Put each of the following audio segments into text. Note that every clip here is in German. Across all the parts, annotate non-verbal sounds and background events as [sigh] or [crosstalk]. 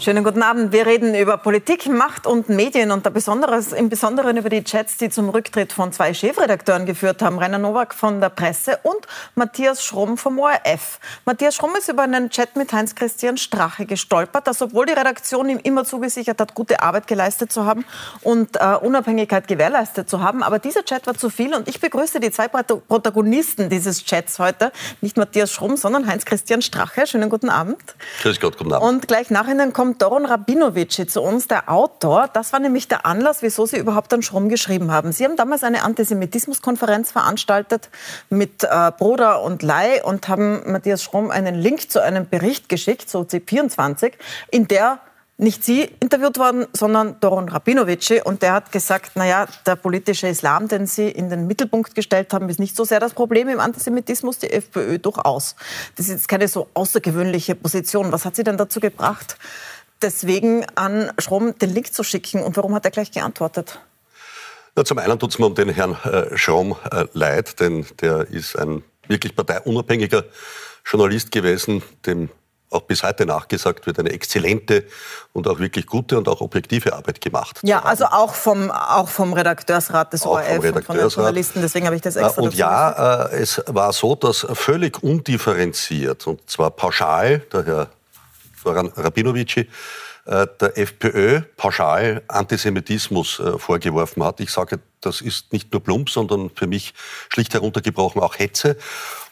Schönen guten Abend. Wir reden über Politik, Macht und Medien und Besonderes, im Besonderen über die Chats, die zum Rücktritt von zwei Chefredakteuren geführt haben. Rainer Nowak von der Presse und Matthias Schromm vom ORF. Matthias Schromm ist über einen Chat mit Heinz-Christian Strache gestolpert, dass obwohl die Redaktion ihm immer zugesichert hat, gute Arbeit geleistet zu haben und äh, Unabhängigkeit gewährleistet zu haben. Aber dieser Chat war zu viel und ich begrüße die zwei Protagonisten dieses Chats heute. Nicht Matthias Schromm, sondern Heinz-Christian Strache. Schönen guten Abend. Grüß Gott, guten Abend. Und gleich nach Ihnen kommt kommt Doron Rabinovici zu uns, der Autor. Das war nämlich der Anlass, wieso Sie überhaupt an Schrumm geschrieben haben. Sie haben damals eine Antisemitismuskonferenz veranstaltet mit äh, Bruder und Lai und haben Matthias Schrumm einen Link zu einem Bericht geschickt, so C24, in der nicht Sie interviewt worden, sondern Doron Rabinovici. Und der hat gesagt, naja, der politische Islam, den Sie in den Mittelpunkt gestellt haben, ist nicht so sehr das Problem im Antisemitismus, die FPÖ durchaus. Das ist jetzt keine so außergewöhnliche Position. Was hat Sie denn dazu gebracht, deswegen an Schromm den Link zu schicken? Und warum hat er gleich geantwortet? Ja, zum einen tut es mir um den Herrn äh, Schromm äh, leid, denn der ist ein wirklich parteiunabhängiger Journalist gewesen, dem auch bis heute nachgesagt wird, eine exzellente und auch wirklich gute und auch objektive Arbeit gemacht. Ja, also auch vom, auch vom Redakteursrat des auch ORF und von den Journalisten, deswegen habe ich das extra Und ja, äh, es war so, dass völlig undifferenziert und zwar pauschal, der Herr Soran Rabinovici, äh, der FPÖ pauschal Antisemitismus äh, vorgeworfen hat. Ich sage, das ist nicht nur plump, sondern für mich schlicht heruntergebrochen auch Hetze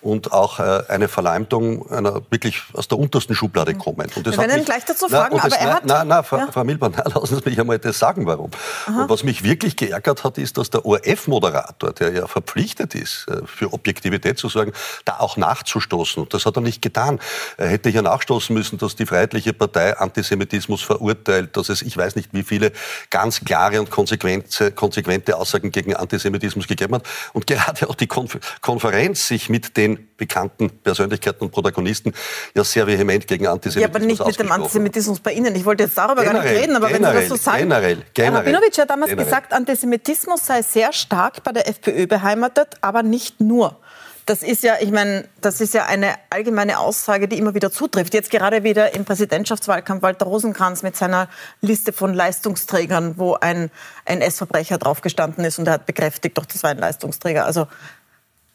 und auch äh, eine Verleumdung einer wirklich aus der untersten Schublade mhm. kommen. Und das Wir werden ihn gleich dazu fragen, aber er hat... Nein, nein, Frau, ja. Frau Milborn, [laughs] lassen Sie mich einmal das sagen, warum. Aha. Und was mich wirklich geärgert hat, ist, dass der ORF-Moderator, der ja verpflichtet ist, äh, für Objektivität zu sorgen, da auch nachzustoßen. Und das hat er nicht getan. Er hätte ja nachstoßen müssen, dass die Freiheitliche Partei Antisemitismus verurteilt, dass es, ich weiß nicht wie viele, ganz klare und konsequente, konsequente Aussagen gegen Antisemitismus gegeben hat. Und gerade auch die Konferenz sich mit den bekannten Persönlichkeiten und Protagonisten ja sehr vehement gegen Antisemitismus Ja, aber nicht mit dem Antisemitismus bei Ihnen. Ich wollte jetzt darüber generell, gar nicht reden, aber generell, wenn Sie das so sagen. Generell, generell. Rabinowitsch hat damals generell. gesagt, Antisemitismus sei sehr stark bei der FPÖ beheimatet, aber nicht nur. Das ist ja, ich meine, das ist ja eine allgemeine Aussage, die immer wieder zutrifft. Jetzt gerade wieder im Präsidentschaftswahlkampf Walter Rosenkranz mit seiner Liste von Leistungsträgern, wo ein NS-Verbrecher draufgestanden ist und er hat bekräftigt, doch das war ein Leistungsträger. Also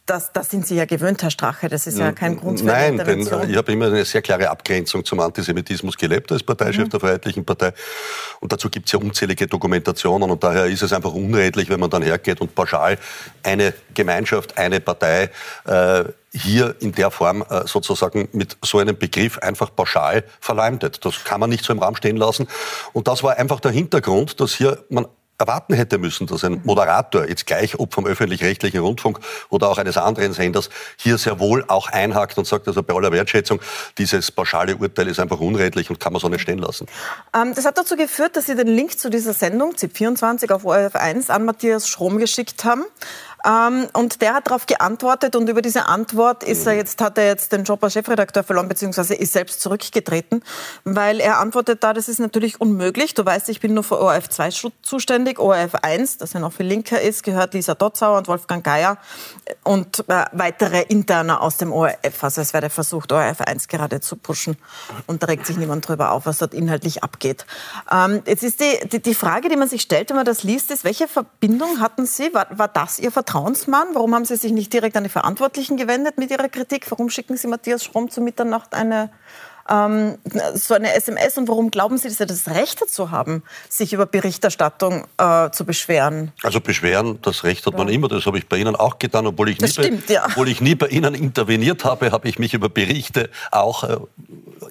das, das sind Sie ja gewöhnt, Herr Strache. Das ist ja kein Grund für Nein, denn ich habe immer eine sehr klare Abgrenzung zum Antisemitismus gelebt als Parteichef mhm. der Freiheitlichen Partei. Und dazu gibt es ja unzählige Dokumentationen. Und daher ist es einfach unredlich, wenn man dann hergeht und pauschal eine Gemeinschaft, eine Partei äh, hier in der Form äh, sozusagen mit so einem Begriff einfach pauschal verleumdet. Das kann man nicht so im Raum stehen lassen. Und das war einfach der Hintergrund, dass hier man erwarten hätte müssen, dass ein Moderator, jetzt gleich ob vom öffentlich-rechtlichen Rundfunk oder auch eines anderen Senders, hier sehr wohl auch einhakt und sagt, also bei aller Wertschätzung, dieses pauschale Urteil ist einfach unredlich und kann man so nicht stehen lassen. Ähm, das hat dazu geführt, dass Sie den Link zu dieser Sendung, ZIP24 auf ORF 1, an Matthias Schrom geschickt haben. Ähm, und der hat darauf geantwortet und über diese Antwort ist er jetzt, hat er jetzt den Job als Chefredakteur verloren, beziehungsweise ist selbst zurückgetreten, weil er antwortet da, das ist natürlich unmöglich. Du weißt, ich bin nur für ORF 2 zuständig. ORF 1, das ja noch viel linker ist, gehört Lisa Dotzauer und Wolfgang Geier und äh, weitere Interner aus dem ORF. Also es werde versucht, ORF 1 gerade zu pushen und da regt sich niemand drüber auf, was dort inhaltlich abgeht. Ähm, jetzt ist die, die, die, Frage, die man sich stellt, wenn man das liest, ist, welche Verbindung hatten Sie? War, war das Ihr? Vertrauensmann? Warum haben Sie sich nicht direkt an die Verantwortlichen gewendet mit Ihrer Kritik? Warum schicken Sie Matthias Schromm zu Mitternacht eine ähm, so eine SMS und warum glauben Sie, dass Sie das Recht dazu haben, sich über Berichterstattung äh, zu beschweren? Also beschweren, das Recht hat ja. man immer, das habe ich bei Ihnen auch getan, obwohl ich, nie, stimmt, bei, ja. obwohl ich nie bei Ihnen interveniert habe, habe ich mich über Berichte auch äh,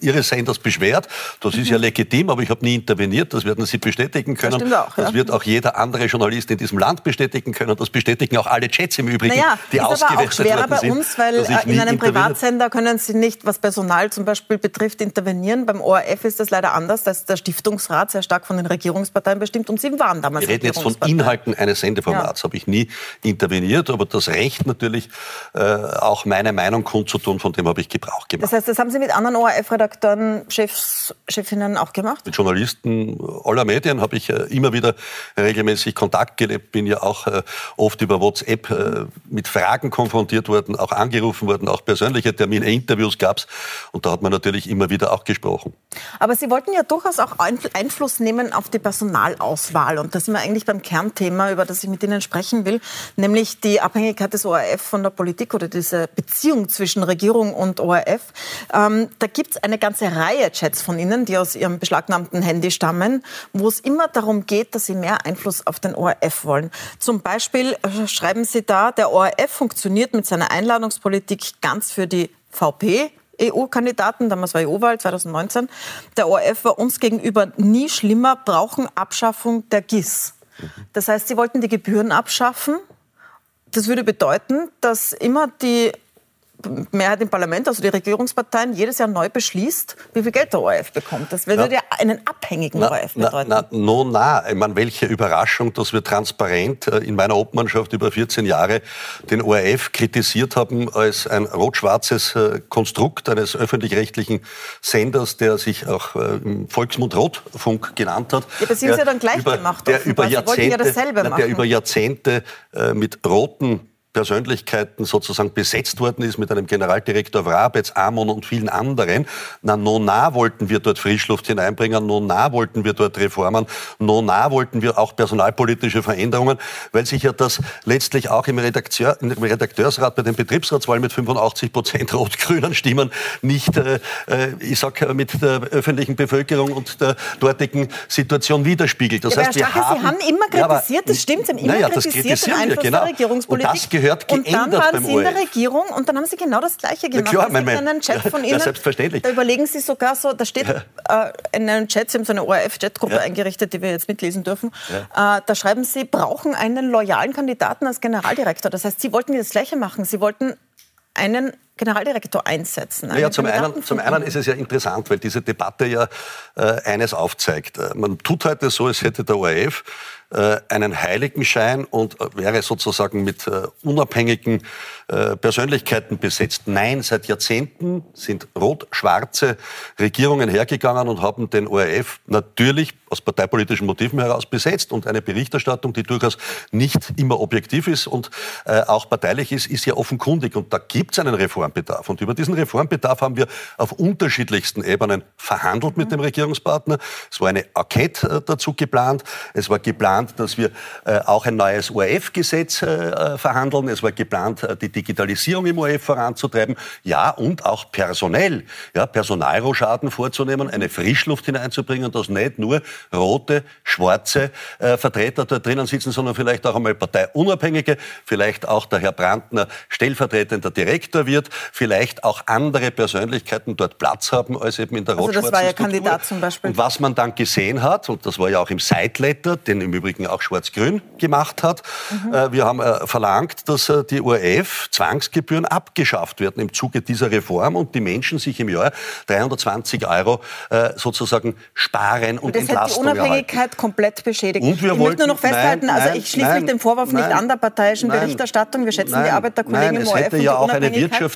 Ihres Senders beschwert. Das ist ja mhm. legitim, aber ich habe nie interveniert, das werden Sie bestätigen können. Das, auch, das wird auch jeder andere Journalist in diesem Land bestätigen können, das bestätigen auch alle Chats im Übrigen, naja, die ist aber auch schwerer bei uns, weil äh, in einem Privatsender können Sie nicht, was Personal zum Beispiel betrifft, betrifft, intervenieren. Beim ORF ist das leider anders. Da ist der Stiftungsrat sehr stark von den Regierungsparteien bestimmt und Sie waren damals Wir reden jetzt von Inhalten eines Sendeformats. Ja. Habe ich nie interveniert, aber das Recht natürlich, äh, auch meine Meinung kundzutun, von dem habe ich Gebrauch gemacht. Das heißt, das haben Sie mit anderen ORF-Redakteuren Chefs, Chefinnen auch gemacht? Mit Journalisten aller Medien habe ich äh, immer wieder regelmäßig Kontakt gelebt, bin ja auch äh, oft über WhatsApp äh, mit Fragen konfrontiert worden, auch angerufen worden, auch persönliche Termine, Interviews gab es und da hat man natürlich immer wieder auch gesprochen. Aber Sie wollten ja durchaus auch Einfluss nehmen auf die Personalauswahl und da sind wir eigentlich beim Kernthema, über das ich mit Ihnen sprechen will, nämlich die Abhängigkeit des ORF von der Politik oder diese Beziehung zwischen Regierung und ORF. Ähm, da gibt es eine ganze Reihe Chats von Ihnen, die aus Ihrem beschlagnahmten Handy stammen, wo es immer darum geht, dass Sie mehr Einfluss auf den ORF wollen. Zum Beispiel äh, schreiben Sie da, der ORF funktioniert mit seiner Einladungspolitik ganz für die VP, EU-Kandidaten, damals war EU-Wahl 2019. Der ORF war uns gegenüber nie schlimmer, brauchen Abschaffung der GIS. Das heißt, sie wollten die Gebühren abschaffen. Das würde bedeuten, dass immer die Mehrheit im Parlament, also die Regierungsparteien, jedes Jahr neu beschließt, wie viel Geld der ORF bekommt. Das würde ja, einen abhängigen na, ORF bedeuten. Na, na, no, na. Ich meine, welche Überraschung, dass wir transparent äh, in meiner Obmannschaft über 14 Jahre den ORF kritisiert haben als ein rot-schwarzes äh, Konstrukt eines öffentlich-rechtlichen Senders, der sich auch äh, im Volksmund Rotfunk genannt hat. Ja, aber Sie haben es ja dann gleich über, gemacht. Der über Jahrzehnte, ja der über Jahrzehnte mit roten Persönlichkeiten sozusagen besetzt worden ist mit einem Generaldirektor Wrabetz, Amon und vielen anderen. Na, nona wollten wir dort Frischluft hineinbringen, nona wollten wir dort Reformen, nona wollten wir auch personalpolitische Veränderungen, weil sich ja das letztlich auch im, Redakteur, im Redakteursrat bei den Betriebsratswahlen mit 85 Prozent rot-grünen Stimmen nicht, äh, äh ich sag, mit der öffentlichen Bevölkerung und der dortigen Situation widerspiegelt. Das ja, heißt, wir Strache, haben, Sie haben immer kritisiert, ja, aber, das stimmt, Sie haben immer naja, kritisiert den Einfluss genau. der Regierungspolitik gehört geändert Und dann waren Sie in der Regierung und dann haben Sie genau das Gleiche gemacht. Klar, mein, mein, einen Chat von Ihnen. Ja, selbstverständlich. Da überlegen Sie sogar so, da steht äh, in einem Chat, Sie haben so eine ORF-Chatgruppe ja. eingerichtet, die wir jetzt mitlesen dürfen. Ja. Äh, da schreiben Sie, brauchen einen loyalen Kandidaten als Generaldirektor. Das heißt, Sie wollten das Gleiche machen. Sie wollten einen Generaldirektor einsetzen. Ja, zum, einen, zum einen ist es ja interessant, weil diese Debatte ja äh, eines aufzeigt. Äh, man tut heute so, als hätte der ORF äh, einen Heiligenschein und äh, wäre sozusagen mit äh, unabhängigen Persönlichkeiten besetzt. Nein, seit Jahrzehnten sind rot-schwarze Regierungen hergegangen und haben den ORF natürlich aus parteipolitischen Motiven heraus besetzt. Und eine Berichterstattung, die durchaus nicht immer objektiv ist und auch parteilich ist, ist ja offenkundig. Und da gibt es einen Reformbedarf. Und über diesen Reformbedarf haben wir auf unterschiedlichsten Ebenen verhandelt mit dem Regierungspartner. Es war eine Enquete dazu geplant. Es war geplant, dass wir äh, auch ein neues ORF-Gesetz äh, verhandeln. Es war geplant, äh, die Digitalisierung im ORF voranzutreiben. Ja, und auch personell, ja, Personalrohschaden vorzunehmen, eine Frischluft hineinzubringen, dass nicht nur rote, schwarze äh, Vertreter dort drinnen sitzen, sondern vielleicht auch einmal parteiunabhängige, vielleicht auch der Herr Brandner stellvertretender Direktor wird, vielleicht auch andere Persönlichkeiten dort Platz haben als eben in der also Das war ja Kandidat zum Beispiel. Und was man dann gesehen hat, und das war ja auch im Sideletter, den im Übrigen auch Schwarz-Grün gemacht hat. Mhm. Äh, wir haben äh, verlangt, dass äh, die ORF Zwangsgebühren abgeschafft werden im Zuge dieser Reform und die Menschen sich im Jahr 320 Euro sozusagen sparen und, und das Entlastung hat die Unabhängigkeit erhalten. komplett beschädigt. Und wir ich wollten, möchte nur noch festhalten, nein, also ich schließe nein, mich dem Vorwurf nein, nicht an der parteiischen Berichterstattung. Wir schätzen die Arbeit der Kollegen im ORF hätte ja auch eine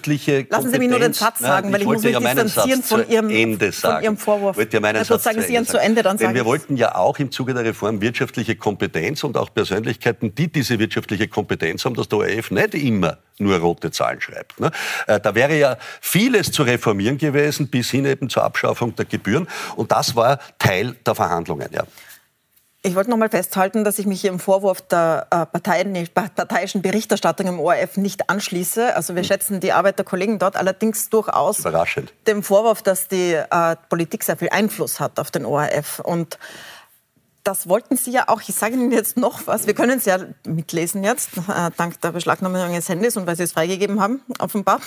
wirtschaftliche Lassen Sie mich nur den Satz sagen, weil ich, muss mich ja distanzieren von Ihrem, Ende sagen. von Ihrem Vorwurf. Ich ja meinen also Satz sagen Sie Ihren zu Ende, dann Denn wir wollten ja auch im Zuge der Reform wirtschaftliche Kompetenz und auch auch Persönlichkeiten, die diese wirtschaftliche Kompetenz haben, dass der ORF nicht immer nur rote Zahlen schreibt. Ne? Äh, da wäre ja vieles zu reformieren gewesen, bis hin eben zur Abschaffung der Gebühren. Und das war Teil der Verhandlungen. Ja. Ich wollte noch mal festhalten, dass ich mich hier im Vorwurf der äh, Parteien, parteiischen Berichterstattung im ORF nicht anschließe. Also wir hm. schätzen die Arbeit der Kollegen dort allerdings durchaus Überraschend. dem Vorwurf, dass die äh, Politik sehr viel Einfluss hat auf den ORF. Und das wollten Sie ja auch. Ich sage Ihnen jetzt noch was. Wir können es ja mitlesen jetzt, äh, dank der Beschlagnahmung Ihres Handys und weil Sie es freigegeben haben, offenbar.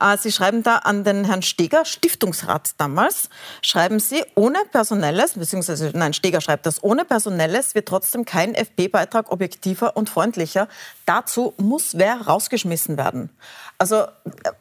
Äh, Sie schreiben da an den Herrn Steger, Stiftungsrat damals, schreiben Sie, ohne Personelles, beziehungsweise, nein, Steger schreibt das, ohne Personelles wird trotzdem kein FP-Beitrag objektiver und freundlicher. Dazu muss wer rausgeschmissen werden. Also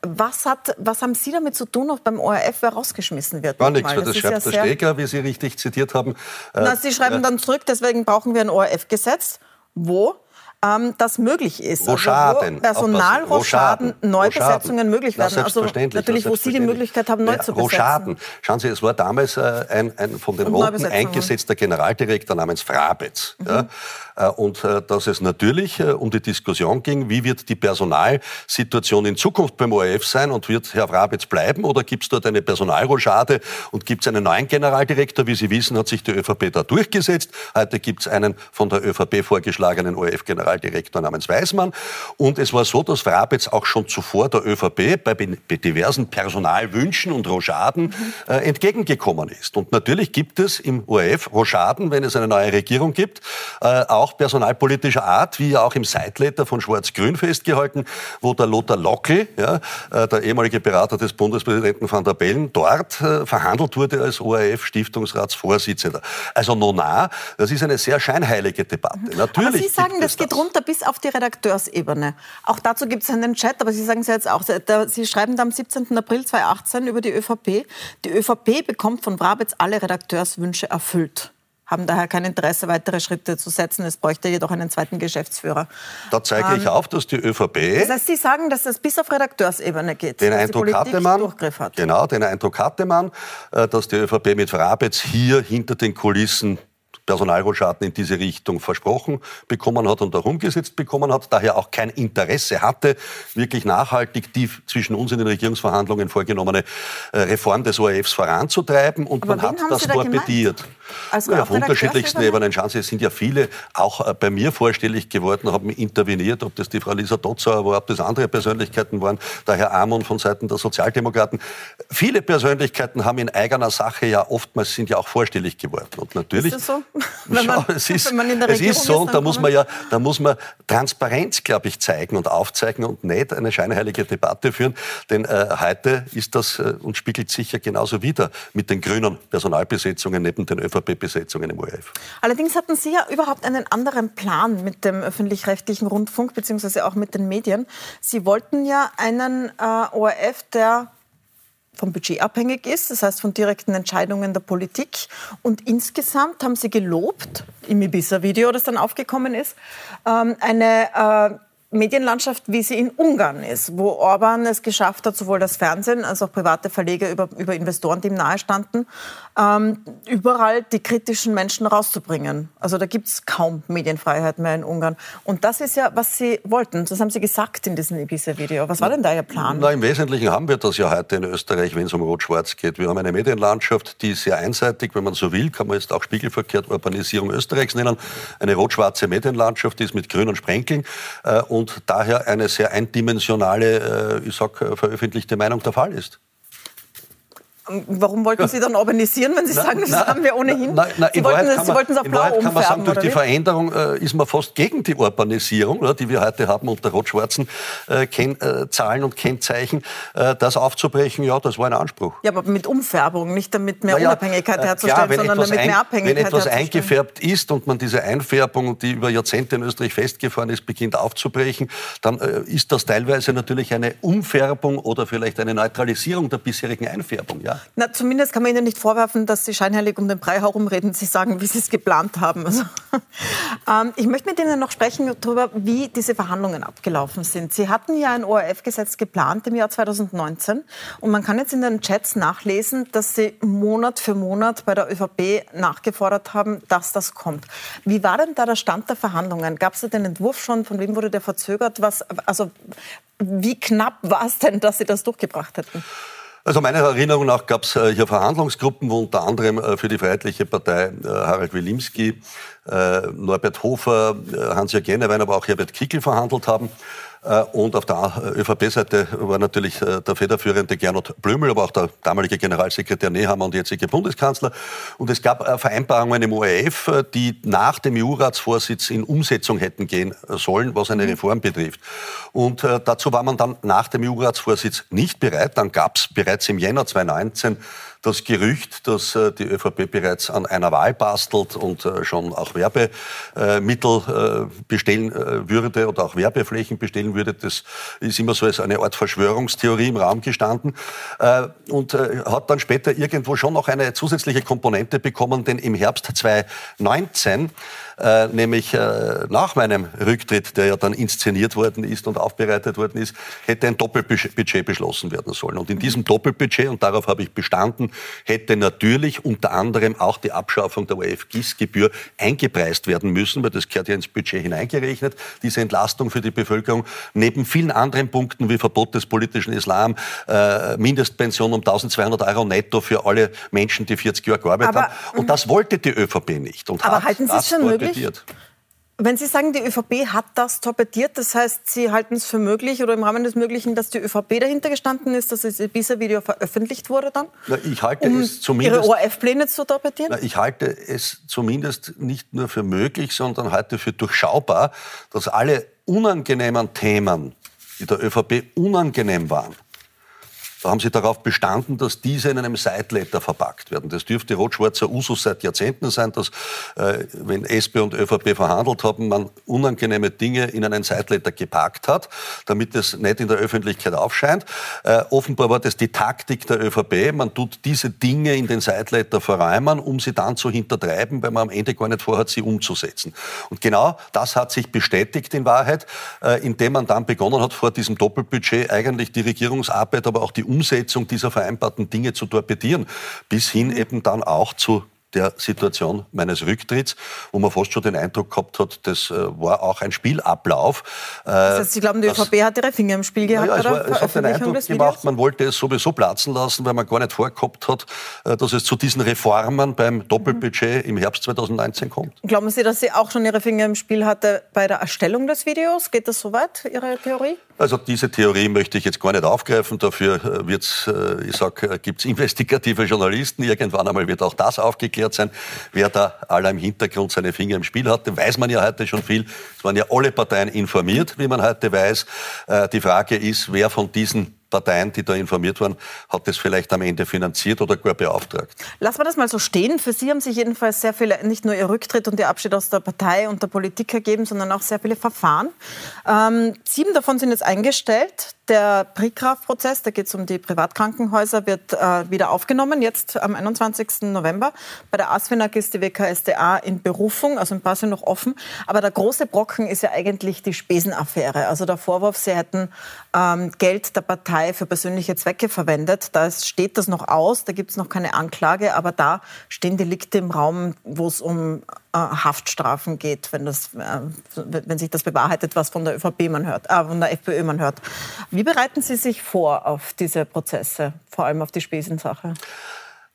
was, hat, was haben Sie damit zu tun, auch beim ORF, wer rausgeschmissen wird? Gar nichts, das, das schreibt ja der Steger, wie Sie richtig zitiert haben. Na, Sie schreiben dann zurück, deswegen brauchen wir ein ORF-Gesetz, wo ähm, das möglich ist. Rochaden. Also Personalrochaden, Neubesetzungen möglich werden. Also natürlich, wo Sie die Möglichkeit haben, neu ja, zu besetzen. Rochaden. Schauen Sie, es war damals äh, ein, ein, von den Roten eingesetzter Generaldirektor namens Frabetz. Mhm. Ja, äh, und äh, dass es natürlich äh, um die Diskussion ging, wie wird die Personalsituation in Zukunft beim ORF sein und wird Herr Frabetz bleiben oder gibt es dort eine Personalrochade und gibt es einen neuen Generaldirektor? Wie Sie wissen, hat sich die ÖVP da durchgesetzt. Heute gibt es einen von der ÖVP vorgeschlagenen ORF-Generaldirektor namens Weismann. Und es war so, dass Frabetz auch schon zuvor der ÖVP bei, bei diversen Personalwünschen und Rochaden äh, entgegengekommen ist. Und natürlich gibt es im ORF Rochaden, wenn es eine neue Regierung gibt, äh, auch personalpolitischer Art, wie ja auch im Seitletter von Schwarz-Grün festgehalten, wo der Lothar Lockel, ja, äh, der ehemalige Berater des Bundespräsidenten van der Bellen, dort äh, verhandelt wurde als ORF-Stiftungsratsvorsitzender. Also Nona, das ist eine sehr scheinheilige Debatte. Natürlich aber Sie sagen, das geht runter bis auf die Redakteursebene. Auch dazu gibt es einen Chat, aber Sie sagen es ja jetzt auch. Sie schreiben da am 17. April 2018 über die ÖVP. Die ÖVP bekommt von Brabitz alle Redakteurswünsche erfüllt haben daher kein Interesse, weitere Schritte zu setzen. Es bräuchte jedoch einen zweiten Geschäftsführer. Da zeige ähm, ich auf, dass die ÖVP. Das heißt, Sie sagen, dass das bis auf Redakteursebene geht. Den Eindruck hatte man. Genau, den Eindruck hatte man, äh, dass die ÖVP mit Frabetz hier hinter den Kulissen Personalrochaden in diese Richtung versprochen bekommen hat und auch umgesetzt bekommen hat, daher auch kein Interesse hatte, wirklich nachhaltig die zwischen uns in den Regierungsverhandlungen vorgenommene äh, Reform des ORFs voranzutreiben. Und Aber man hat das da torpediert. Also ja, auf unterschiedlichsten Ebenen. Schauen Sie, es sind ja viele auch äh, bei mir vorstellig geworden, haben interveniert, ob das die Frau Lisa Dotzauer war, ob das andere Persönlichkeiten waren, der Herr Amon von Seiten der Sozialdemokraten. Viele Persönlichkeiten haben in eigener Sache ja oftmals sind ja auch vorstellig geworden. Und natürlich. Ist das so? [laughs] Wenn man, Schau, [laughs] es ist, es ist so, und da muss man ja, da muss man Transparenz, glaube ich, zeigen und aufzeigen und nicht eine scheinheilige Debatte führen. Denn äh, heute ist das äh, und spiegelt sich ja genauso wieder mit den grünen Personalbesetzungen neben den ÖVP-Besetzungen im ORF. Allerdings hatten Sie ja überhaupt einen anderen Plan mit dem öffentlich-rechtlichen Rundfunk beziehungsweise auch mit den Medien. Sie wollten ja einen äh, ORF, der vom Budget abhängig ist, das heißt von direkten Entscheidungen der Politik. Und insgesamt haben Sie gelobt, im Ibiza-Video, das dann aufgekommen ist, ähm, eine äh, Medienlandschaft, wie sie in Ungarn ist, wo Orban es geschafft hat, sowohl das Fernsehen als auch private Verleger über, über Investoren, die ihm nahestanden, ähm, überall die kritischen Menschen rauszubringen. Also da gibt es kaum Medienfreiheit mehr in Ungarn. Und das ist ja, was Sie wollten. Das haben Sie gesagt in diesem Ibiza-Video. Was war denn da Ihr Plan? Na, Im Wesentlichen haben wir das ja heute in Österreich, wenn es um Rot-Schwarz geht. Wir haben eine Medienlandschaft, die sehr einseitig, wenn man so will, kann man jetzt auch spiegelverkehrt Urbanisierung Österreichs nennen. Eine rot-schwarze Medienlandschaft, die ist mit grünen Sprenkeln. Äh, und daher eine sehr eindimensionale, äh, ich sag, äh, veröffentlichte Meinung der Fall ist. Warum wollten Sie dann urbanisieren, wenn Sie sagen, das na, haben wir ohnehin? Na, na, Sie, wollten, es auf blau umfärben, kann man sagen, durch die Veränderung äh, ist man fast gegen die Urbanisierung, oder, die wir heute haben unter rot-schwarzen äh, äh, Zahlen und Kennzeichen. Äh, das aufzubrechen, ja, das war ein Anspruch. Ja, aber mit Umfärbung, nicht damit mehr Unabhängigkeit äh, herzustellen, klar, sondern damit mehr Abhängigkeit Wenn etwas eingefärbt ist und man diese Einfärbung, die über Jahrzehnte in Österreich festgefahren ist, beginnt aufzubrechen, dann äh, ist das teilweise natürlich eine Umfärbung oder vielleicht eine Neutralisierung der bisherigen Einfärbung. Ja? Na, zumindest kann man Ihnen nicht vorwerfen, dass Sie scheinheilig um den Brei herumreden. Sie sagen, wie Sie es geplant haben. Also, [laughs] ähm, ich möchte mit Ihnen noch sprechen darüber, wie diese Verhandlungen abgelaufen sind. Sie hatten ja ein ORF-Gesetz geplant im Jahr 2019 und man kann jetzt in den Chats nachlesen, dass Sie Monat für Monat bei der ÖVP nachgefordert haben, dass das kommt. Wie war denn da der Stand der Verhandlungen? Gab es da den Entwurf schon? Von wem wurde der verzögert? Was, also, wie knapp war es denn, dass Sie das durchgebracht hätten? Also meiner Erinnerung nach gab es äh, hier Verhandlungsgruppen, wo unter anderem äh, für die Freiheitliche Partei äh, Harald Wilimski, Norbert Hofer, Hans-Jörg Jennewein, aber auch Herbert Kickel verhandelt haben. Äh, und auf der ÖVP-Seite war natürlich äh, der federführende Gernot Blümel, aber auch der damalige Generalsekretär Nehammer und jetzige Bundeskanzler. Und es gab äh, Vereinbarungen im ORF, die nach dem EU-Ratsvorsitz in Umsetzung hätten gehen sollen, was eine mhm. Reform betrifft. Und dazu war man dann nach dem EU-Ratsvorsitz nicht bereit. Dann gab es bereits im Jänner 2019 das Gerücht, dass äh, die ÖVP bereits an einer Wahl bastelt und äh, schon auch Werbemittel äh, bestellen würde oder auch Werbeflächen bestellen würde, das ist immer so als eine Art Verschwörungstheorie im Raum gestanden. Und hat dann später irgendwo schon noch eine zusätzliche Komponente bekommen, denn im Herbst 2019 äh, nämlich äh, nach meinem Rücktritt, der ja dann inszeniert worden ist und aufbereitet worden ist, hätte ein Doppelbudget beschlossen werden sollen. Und in diesem Doppelbudget, und darauf habe ich bestanden, hätte natürlich unter anderem auch die Abschaffung der ORF-GIS-Gebühr eingepreist werden müssen, weil das gehört ja ins Budget hineingerechnet, diese Entlastung für die Bevölkerung, neben vielen anderen Punkten wie Verbot des politischen Islam, äh, Mindestpension um 1200 Euro netto für alle Menschen, die 40 Jahre gearbeitet aber, haben. Und das wollte die ÖVP nicht. Und aber halten Sie es für möglich? Wenn Sie sagen, die ÖVP hat das torpediert, das heißt, Sie halten es für möglich oder im Rahmen des Möglichen, dass die ÖVP dahinter gestanden ist, dass das Ibiza-Video veröffentlicht wurde dann? Na, ich halte um es zumindest, Ihre ORF-Pläne zu torpedieren? Na, ich halte es zumindest nicht nur für möglich, sondern halte für durchschaubar, dass alle unangenehmen Themen, die der ÖVP unangenehm waren, da haben sie darauf bestanden, dass diese in einem Sideletter verpackt werden. Das dürfte rot-schwarzer Usus seit Jahrzehnten sein, dass, äh, wenn SP und ÖVP verhandelt haben, man unangenehme Dinge in einen Sideletter gepackt hat, damit es nicht in der Öffentlichkeit aufscheint. Äh, offenbar war das die Taktik der ÖVP. Man tut diese Dinge in den Sideletter verräumen, um sie dann zu hintertreiben, weil man am Ende gar nicht vorhat, sie umzusetzen. Und genau das hat sich bestätigt in Wahrheit, äh, indem man dann begonnen hat, vor diesem Doppelbudget eigentlich die Regierungsarbeit, aber auch die Umsetzung dieser vereinbarten Dinge zu torpedieren, bis hin eben dann auch zu der Situation meines Rücktritts, wo man fast schon den Eindruck gehabt hat, das äh, war auch ein Spielablauf. Äh, das heißt, Sie glauben, die ÖVP hat ihre Finger im Spiel gehabt? Ja, es, war, es hat den Eindruck gemacht, man wollte es sowieso platzen lassen, weil man gar nicht vorgehabt hat, äh, dass es zu diesen Reformen beim Doppelbudget im Herbst 2019 kommt. Glauben Sie, dass sie auch schon ihre Finger im Spiel hatte bei der Erstellung des Videos? Geht das so weit, Ihre Theorie? Also diese Theorie möchte ich jetzt gar nicht aufgreifen. Dafür wird's, ich sag, gibt's investigative Journalisten. Irgendwann einmal wird auch das aufgeklärt sein, wer da aller im Hintergrund seine Finger im Spiel hatte. Weiß man ja heute schon viel. Es waren ja alle Parteien informiert, wie man heute weiß. Äh, die Frage ist, wer von diesen Parteien, die da informiert waren, hat das vielleicht am Ende finanziert oder gar beauftragt. Lassen wir das mal so stehen. Für Sie haben sich jedenfalls sehr viele, nicht nur Ihr Rücktritt und Ihr Abschied aus der Partei und der Politik ergeben, sondern auch sehr viele Verfahren. Ähm, sieben davon sind jetzt eingestellt. Der Prigraf-Prozess, da geht es um die Privatkrankenhäuser, wird äh, wieder aufgenommen, jetzt am 21. November. Bei der ASFINAG ist die WKSDA in Berufung, also ein paar sind noch offen. Aber der große Brocken ist ja eigentlich die Spesenaffäre. Also der Vorwurf, sie hätten ähm, Geld der Partei für persönliche Zwecke verwendet. Da steht das noch aus, da gibt es noch keine Anklage, aber da stehen Delikte im Raum, wo es um äh, Haftstrafen geht, wenn, das, äh, wenn sich das bewahrheitet, was von der ÖVP man hört, äh, von der FPÖ man hört. Wie bereiten Sie sich vor auf diese Prozesse, vor allem auf die Spesensache?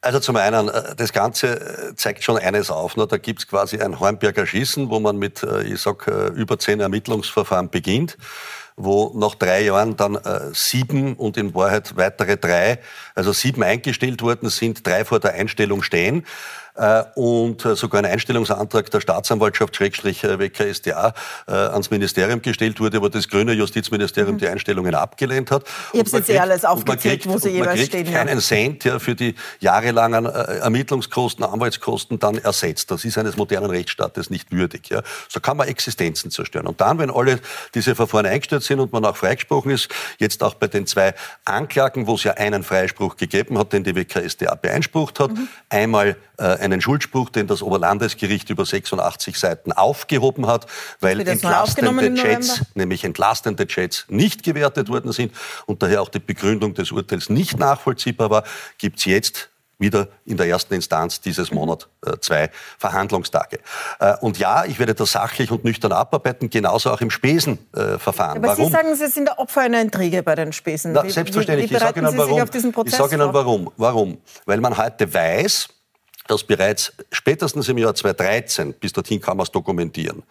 Also zum einen, äh, das Ganze äh, zeigt schon eines auf. Da gibt es quasi ein Hornberger Schießen, wo man mit, ich sag, über zehn Ermittlungsverfahren beginnt wo nach drei Jahren dann äh, sieben und in Wahrheit weitere drei, also sieben eingestellt worden sind, drei vor der Einstellung stehen. Äh, und äh, sogar ein Einstellungsantrag der Staatsanwaltschaft Schrägstrich äh, WKSDA ans Ministerium gestellt wurde, wo das grüne Justizministerium mhm. die Einstellungen abgelehnt hat. Ich habe jetzt eh alles aufgezählt, wo sie jeweils stehen. Man kriegt keinen Cent ja, für die jahrelangen Ermittlungskosten, Anwaltskosten dann ersetzt. Das ist eines modernen Rechtsstaates nicht würdig. Ja. So kann man Existenzen zerstören. Und dann, wenn alle diese Verfahren eingestellt sind und man auch freigesprochen ist, jetzt auch bei den zwei Anklagen, wo es ja einen Freispruch gegeben hat, den die WKSDA beeinsprucht hat, mhm. einmal äh, einen Schuldspruch, den das Oberlandesgericht über 86 Seiten aufgehoben hat, weil entlastende Chats, nämlich entlastende Chats nicht gewertet worden sind und daher auch die Begründung des Urteils nicht nachvollziehbar war, gibt es jetzt wieder in der ersten Instanz dieses Monat äh, zwei Verhandlungstage. Äh, und ja, ich werde das sachlich und nüchtern abarbeiten, genauso auch im Spesenverfahren. Aber warum? Sie sagen, Sie sind der Opfer einer Intrige bei den Spesen. Na, selbstverständlich. Wie, wie ich sage Ihnen warum. Ich sage Ihnen warum. Warum? Weil man heute weiß, dass bereits spätestens im Jahr 2013, bis dorthin kann man es dokumentieren,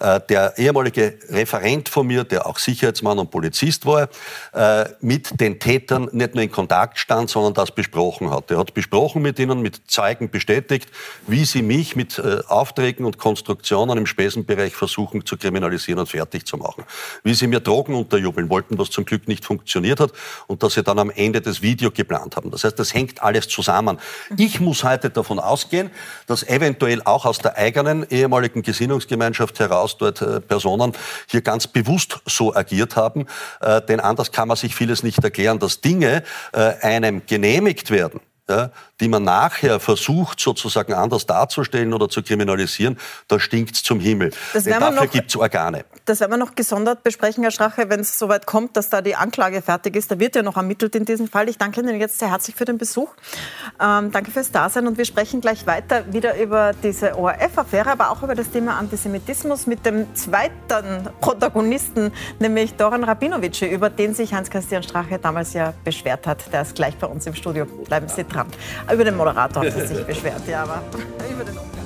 äh, der ehemalige Referent von mir, der auch Sicherheitsmann und Polizist war, äh, mit den Tätern nicht nur in Kontakt stand, sondern das besprochen hat. Er hat besprochen mit ihnen, mit Zeugen bestätigt, wie sie mich mit äh, Aufträgen und Konstruktionen im Spesenbereich versuchen zu kriminalisieren und fertig zu machen. Wie sie mir Drogen unterjubeln wollten, was zum Glück nicht funktioniert hat und dass sie dann am Ende das Video geplant haben. Das heißt, das hängt alles zusammen. Ich muss heute davon ausgehen, dass eventuell auch aus der eigenen ehemaligen Gesinnungsgemeinschaft heraus dort äh, Personen hier ganz bewusst so agiert haben. Äh, denn anders kann man sich vieles nicht erklären, dass Dinge äh, einem genehmigt werden ja, die man nachher versucht, sozusagen anders darzustellen oder zu kriminalisieren, da stinkt es zum Himmel. Dafür gibt es Organe. Das werden wir noch gesondert besprechen, Herr Strache, wenn es soweit kommt, dass da die Anklage fertig ist. Da wird ja noch ermittelt in diesem Fall. Ich danke Ihnen jetzt sehr herzlich für den Besuch. Ähm, danke fürs Dasein und wir sprechen gleich weiter wieder über diese ORF-Affäre, aber auch über das Thema Antisemitismus mit dem zweiten Protagonisten, nämlich Doran Rabinovic, über den sich Hans-Christian Strache damals ja beschwert hat. Der ist gleich bei uns im Studio. Bleiben Sie dran. Über den Moderator hat sie sich beschwert, ja, aber [laughs] über den Umgang.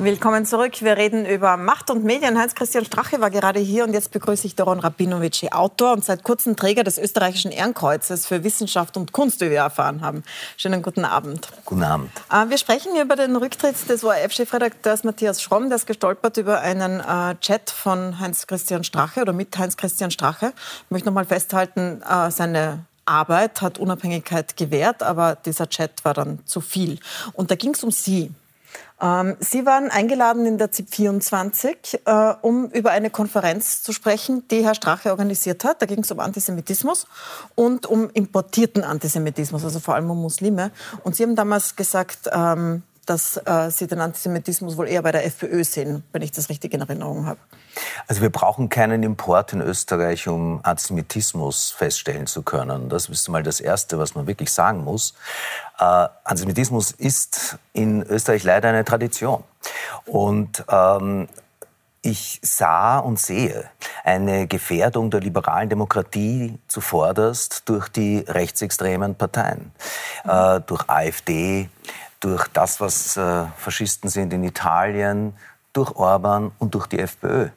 Willkommen zurück. Wir reden über Macht und Medien. Heinz-Christian Strache war gerade hier und jetzt begrüße ich Doron Rabinovic, Autor und seit kurzem Träger des österreichischen Ehrenkreuzes für Wissenschaft und Kunst, wie wir erfahren haben. Schönen guten Abend. Guten Abend. Äh, wir sprechen über den Rücktritt des ORF-Chefredakteurs Matthias Schromm. Der ist gestolpert über einen äh, Chat von Heinz-Christian Strache oder mit Heinz-Christian Strache. Ich möchte noch mal festhalten, äh, seine Arbeit hat Unabhängigkeit gewährt, aber dieser Chat war dann zu viel. Und da ging es um Sie. Ähm, Sie waren eingeladen in der ZIP 24, äh, um über eine Konferenz zu sprechen, die Herr Strache organisiert hat. Da ging es um Antisemitismus und um importierten Antisemitismus, also vor allem um Muslime. Und Sie haben damals gesagt, ähm, dass äh, Sie den Antisemitismus wohl eher bei der FPÖ sehen, wenn ich das richtig in Erinnerung habe. Also wir brauchen keinen Import in Österreich, um Antisemitismus feststellen zu können. Das ist mal das Erste, was man wirklich sagen muss. Äh, Antisemitismus ist in Österreich leider eine Tradition. Und ähm, ich sah und sehe eine Gefährdung der liberalen Demokratie zuvorderst durch die rechtsextremen Parteien, äh, durch AfD, durch das, was äh, Faschisten sind in Italien, durch Orban und durch die FPÖ.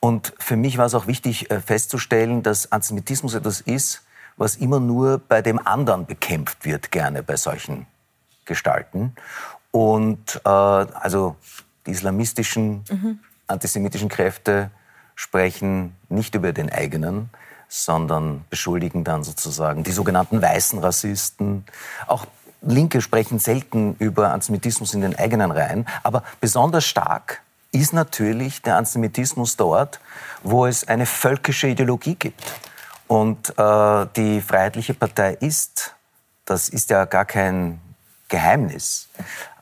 Und für mich war es auch wichtig äh, festzustellen, dass Antisemitismus etwas ist, was immer nur bei dem anderen bekämpft wird, gerne bei solchen Gestalten. Und äh, also die islamistischen, mhm. antisemitischen Kräfte sprechen nicht über den eigenen, sondern beschuldigen dann sozusagen die sogenannten weißen Rassisten, auch Linke sprechen selten über Antisemitismus in den eigenen Reihen, aber besonders stark ist natürlich der Antisemitismus dort, wo es eine völkische Ideologie gibt. Und äh, die Freiheitliche Partei ist, das ist ja gar kein Geheimnis,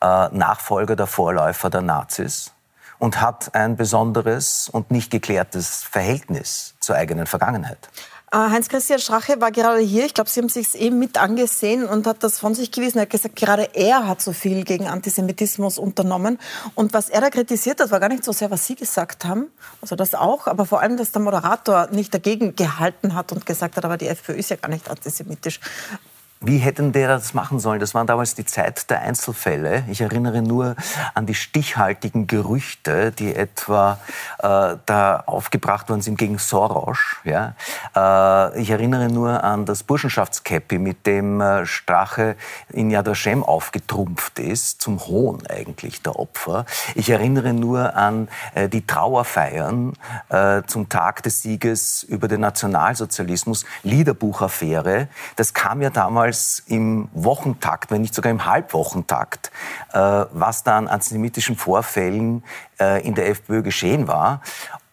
äh, Nachfolger der Vorläufer der Nazis und hat ein besonderes und nicht geklärtes Verhältnis zur eigenen Vergangenheit. Äh, Heinz-Christian Strache war gerade hier. Ich glaube, Sie haben sich eben mit angesehen und hat das von sich gewiesen. Er hat gesagt, gerade er hat so viel gegen Antisemitismus unternommen. Und was er da kritisiert hat, war gar nicht so sehr, was Sie gesagt haben, also das auch, aber vor allem, dass der Moderator nicht dagegen gehalten hat und gesagt hat, aber die FPÖ ist ja gar nicht antisemitisch. Wie hätten der das machen sollen? Das waren damals die Zeit der Einzelfälle. Ich erinnere nur an die stichhaltigen Gerüchte, die etwa äh, da aufgebracht worden sind gegen Soros. Ja? Äh, ich erinnere nur an das Burschenschaftskäppi, mit dem äh, Strache in Yad Vashem aufgetrumpft ist, zum Hohn eigentlich der Opfer. Ich erinnere nur an äh, die Trauerfeiern äh, zum Tag des Sieges über den Nationalsozialismus, Liederbuchaffäre. Das kam ja damals damals im Wochentakt, wenn nicht sogar im Halbwochentakt, äh, was da an antisemitischen Vorfällen äh, in der FPÖ geschehen war.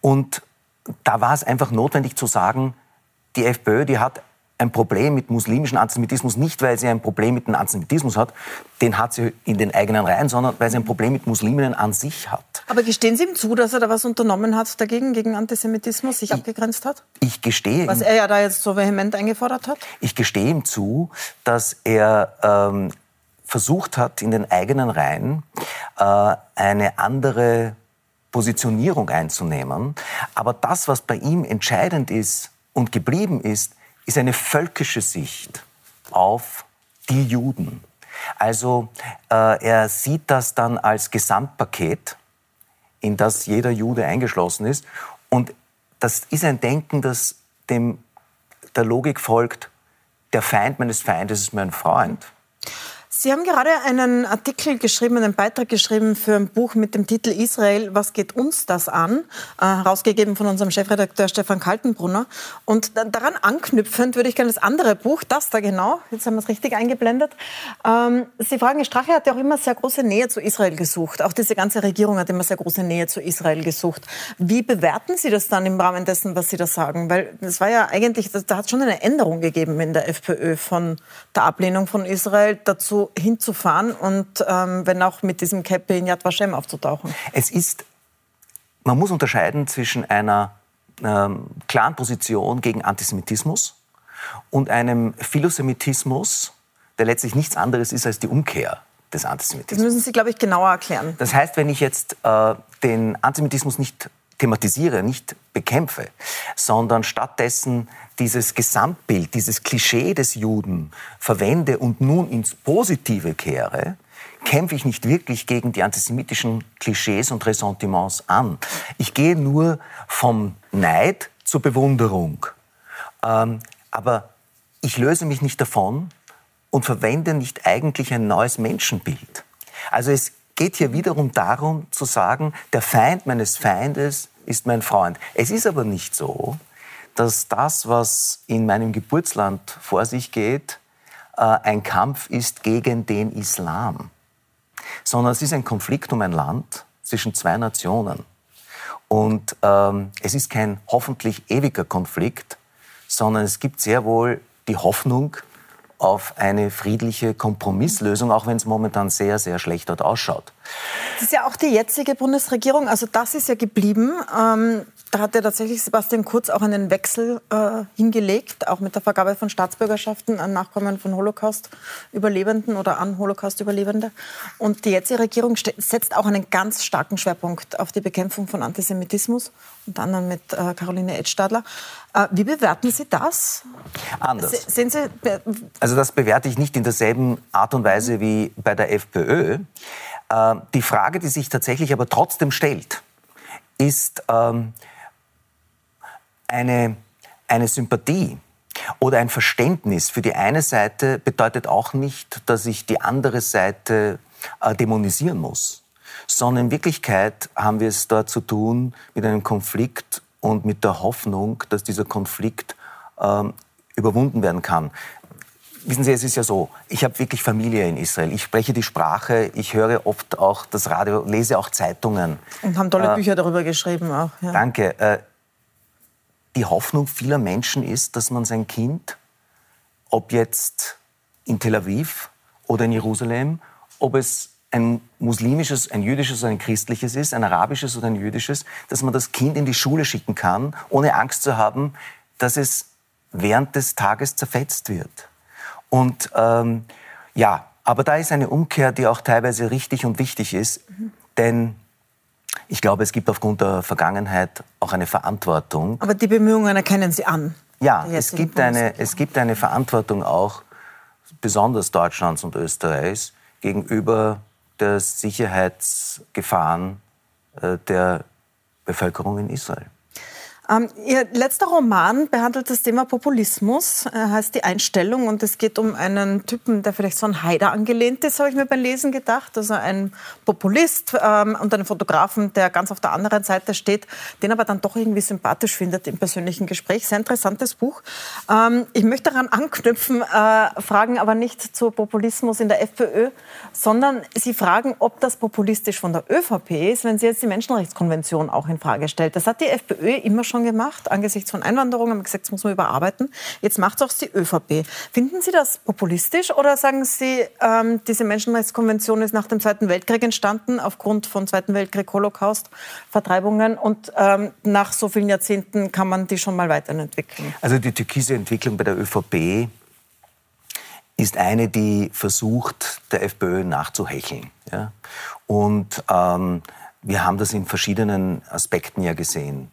Und da war es einfach notwendig zu sagen, die FPÖ, die hat ein Problem mit muslimischem Antisemitismus, nicht weil sie ein Problem mit dem Antisemitismus hat, den hat sie in den eigenen Reihen, sondern weil sie ein Problem mit Musliminnen an sich hat. Aber gestehen Sie ihm zu, dass er da was unternommen hat dagegen, gegen Antisemitismus, sich ich, abgegrenzt hat? Ich gestehe Was er ja da jetzt so vehement eingefordert hat? Ich gestehe ihm zu, dass er ähm, versucht hat, in den eigenen Reihen äh, eine andere Positionierung einzunehmen. Aber das, was bei ihm entscheidend ist und geblieben ist, ist eine völkische Sicht auf die Juden. Also äh, er sieht das dann als Gesamtpaket, in das jeder Jude eingeschlossen ist. Und das ist ein Denken, das dem der Logik folgt, der Feind meines Feindes ist mein Freund. Sie haben gerade einen Artikel geschrieben, einen Beitrag geschrieben für ein Buch mit dem Titel Israel, was geht uns das an? Äh, herausgegeben von unserem Chefredakteur Stefan Kaltenbrunner. Und daran anknüpfend würde ich gerne das andere Buch, das da genau, jetzt haben wir es richtig eingeblendet. Ähm, Sie fragen, Strache hat ja auch immer sehr große Nähe zu Israel gesucht. Auch diese ganze Regierung hat immer sehr große Nähe zu Israel gesucht. Wie bewerten Sie das dann im Rahmen dessen, was Sie da sagen? Weil es war ja eigentlich, da hat es schon eine Änderung gegeben in der FPÖ von der Ablehnung von Israel dazu, hinzufahren und ähm, wenn auch mit diesem Käppi in Yad Vashem aufzutauchen? Es ist, man muss unterscheiden zwischen einer ähm, klaren Position gegen Antisemitismus und einem Philosemitismus, der letztlich nichts anderes ist als die Umkehr des Antisemitismus. Das müssen Sie, glaube ich, genauer erklären. Das heißt, wenn ich jetzt äh, den Antisemitismus nicht thematisiere, nicht bekämpfe, sondern stattdessen dieses Gesamtbild, dieses Klischee des Juden verwende und nun ins Positive kehre, kämpfe ich nicht wirklich gegen die antisemitischen Klischees und Ressentiments an. Ich gehe nur vom Neid zur Bewunderung. Ähm, aber ich löse mich nicht davon und verwende nicht eigentlich ein neues Menschenbild. Also es geht hier wiederum darum zu sagen, der Feind meines Feindes ist mein Freund. Es ist aber nicht so, dass das, was in meinem Geburtsland vor sich geht, äh, ein Kampf ist gegen den Islam, sondern es ist ein Konflikt um ein Land zwischen zwei Nationen. Und ähm, es ist kein hoffentlich ewiger Konflikt, sondern es gibt sehr wohl die Hoffnung, auf eine friedliche Kompromisslösung, auch wenn es momentan sehr, sehr schlecht dort ausschaut. Das ist ja auch die jetzige Bundesregierung, also das ist ja geblieben. Ähm, da hat ja tatsächlich Sebastian Kurz auch einen Wechsel äh, hingelegt, auch mit der Vergabe von Staatsbürgerschaften an Nachkommen von Holocaust-Überlebenden oder an Holocaust-Überlebende. Und die jetzige Regierung setzt auch einen ganz starken Schwerpunkt auf die Bekämpfung von Antisemitismus, unter anderem mit äh, Caroline Edstadler. Äh, wie bewerten Sie das? Anders. Sehen Sie, also das bewerte ich nicht in derselben Art und Weise wie bei der FPÖ. Äh, die Frage, die sich tatsächlich aber trotzdem stellt, ist, ähm, eine, eine Sympathie oder ein Verständnis für die eine Seite bedeutet auch nicht, dass ich die andere Seite äh, dämonisieren muss, sondern in Wirklichkeit haben wir es dort zu tun mit einem Konflikt und mit der Hoffnung, dass dieser Konflikt ähm, überwunden werden kann. Wissen Sie, es ist ja so, ich habe wirklich Familie in Israel. Ich spreche die Sprache, ich höre oft auch das Radio, lese auch Zeitungen. Und haben tolle äh, Bücher darüber geschrieben auch. Ja. Danke. Äh, die Hoffnung vieler Menschen ist, dass man sein Kind, ob jetzt in Tel Aviv oder in Jerusalem, ob es ein muslimisches, ein jüdisches oder ein christliches ist, ein arabisches oder ein jüdisches, dass man das Kind in die Schule schicken kann, ohne Angst zu haben, dass es während des Tages zerfetzt wird. Und ähm, ja, aber da ist eine Umkehr, die auch teilweise richtig und wichtig ist, mhm. denn ich glaube, es gibt aufgrund der Vergangenheit auch eine Verantwortung. Aber die Bemühungen erkennen Sie an. Ja, es gibt, eine, es gibt eine Verantwortung auch, besonders Deutschlands und Österreichs, gegenüber der Sicherheitsgefahren äh, der Bevölkerung in Israel. Ähm, Ihr letzter Roman behandelt das Thema Populismus, er heißt Die Einstellung und es geht um einen Typen, der vielleicht so an Haider angelehnt ist, habe ich mir beim Lesen gedacht. Also ein Populist ähm, und einen Fotografen, der ganz auf der anderen Seite steht, den aber dann doch irgendwie sympathisch findet im persönlichen Gespräch. Sehr interessantes Buch. Ähm, ich möchte daran anknüpfen, äh, fragen aber nicht zu Populismus in der FPÖ, sondern Sie fragen, ob das populistisch von der ÖVP ist, wenn sie jetzt die Menschenrechtskonvention auch in Frage stellt. Das hat die FPÖ immer schon schon gemacht. Angesichts von Einwanderung haben gesagt, das muss man überarbeiten. Jetzt macht es auch die ÖVP. Finden Sie das populistisch oder sagen Sie, ähm, diese Menschenrechtskonvention ist nach dem Zweiten Weltkrieg entstanden, aufgrund von Zweiten Weltkrieg, Holocaust, Vertreibungen und ähm, nach so vielen Jahrzehnten kann man die schon mal weiterentwickeln? Also die türkise Entwicklung bei der ÖVP ist eine, die versucht, der FPÖ nachzuhecheln. Ja? Und ähm, wir haben das in verschiedenen Aspekten ja gesehen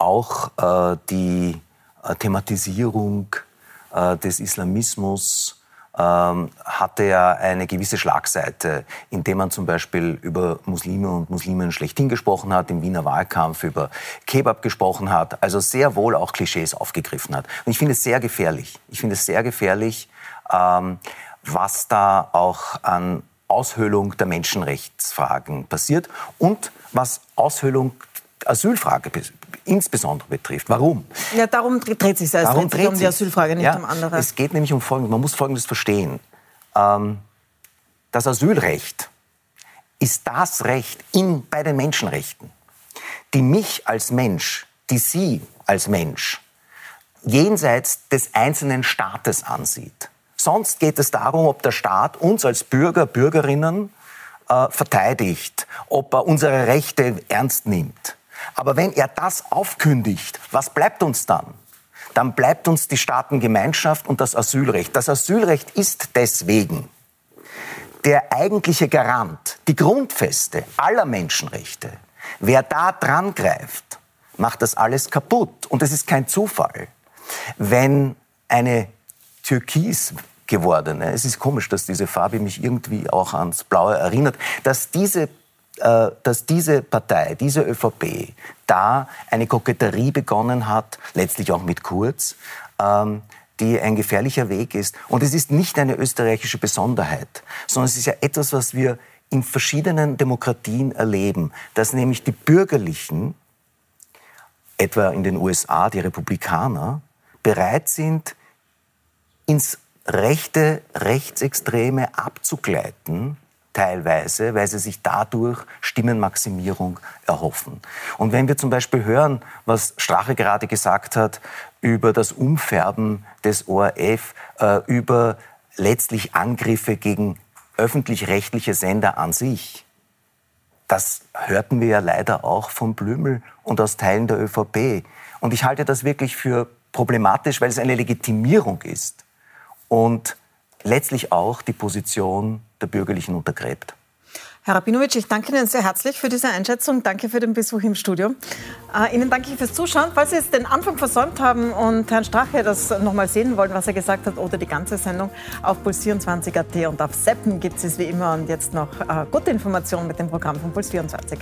auch äh, die äh, Thematisierung äh, des Islamismus ähm, hatte ja eine gewisse Schlagseite, indem man zum Beispiel über Muslime und Musliminnen schlechthin gesprochen hat, im Wiener Wahlkampf über Kebab gesprochen hat, also sehr wohl auch Klischees aufgegriffen hat. Und ich finde es sehr gefährlich. Ich finde es sehr gefährlich, ähm, was da auch an Aushöhlung der Menschenrechtsfragen passiert und was Aushöhlung Asylfrage insbesondere betrifft. Warum? Ja, darum dreht sich es. Darum dreht um die Asylfrage, nicht ja, um andere. Es geht nämlich um Folgendes. Man muss Folgendes verstehen. Ähm, das Asylrecht ist das Recht in, bei den Menschenrechten, die mich als Mensch, die Sie als Mensch jenseits des einzelnen Staates ansieht. Sonst geht es darum, ob der Staat uns als Bürger, Bürgerinnen äh, verteidigt, ob er unsere Rechte ernst nimmt. Aber wenn er das aufkündigt, was bleibt uns dann? Dann bleibt uns die Staatengemeinschaft und das Asylrecht. Das Asylrecht ist deswegen der eigentliche Garant, die Grundfeste aller Menschenrechte. Wer da dran greift, macht das alles kaputt. Und es ist kein Zufall, wenn eine türkis gewordene, es ist komisch, dass diese Farbe mich irgendwie auch ans Blaue erinnert, dass diese dass diese Partei, diese ÖVP, da eine Koketterie begonnen hat, letztlich auch mit Kurz, ähm, die ein gefährlicher Weg ist. Und es ist nicht eine österreichische Besonderheit, sondern es ist ja etwas, was wir in verschiedenen Demokratien erleben, dass nämlich die Bürgerlichen, etwa in den USA die Republikaner, bereit sind, ins rechte, rechtsextreme abzugleiten, teilweise, weil sie sich dadurch Stimmenmaximierung erhoffen. Und wenn wir zum Beispiel hören, was Strache gerade gesagt hat über das Umfärben des ORF, äh, über letztlich Angriffe gegen öffentlich-rechtliche Sender an sich, das hörten wir ja leider auch von Blümel und aus Teilen der ÖVP. Und ich halte das wirklich für problematisch, weil es eine Legitimierung ist und letztlich auch die Position der Bürgerlichen untergräbt. Herr Rabinowitsch, ich danke Ihnen sehr herzlich für diese Einschätzung. Danke für den Besuch im Studio. Äh, Ihnen danke ich fürs Zuschauen. Falls Sie jetzt den Anfang versäumt haben und Herrn Strache das nochmal sehen wollen, was er gesagt hat, oder die ganze Sendung auf Puls24.at und auf Seppen gibt es wie immer. Und jetzt noch äh, gute Informationen mit dem Programm von Puls24.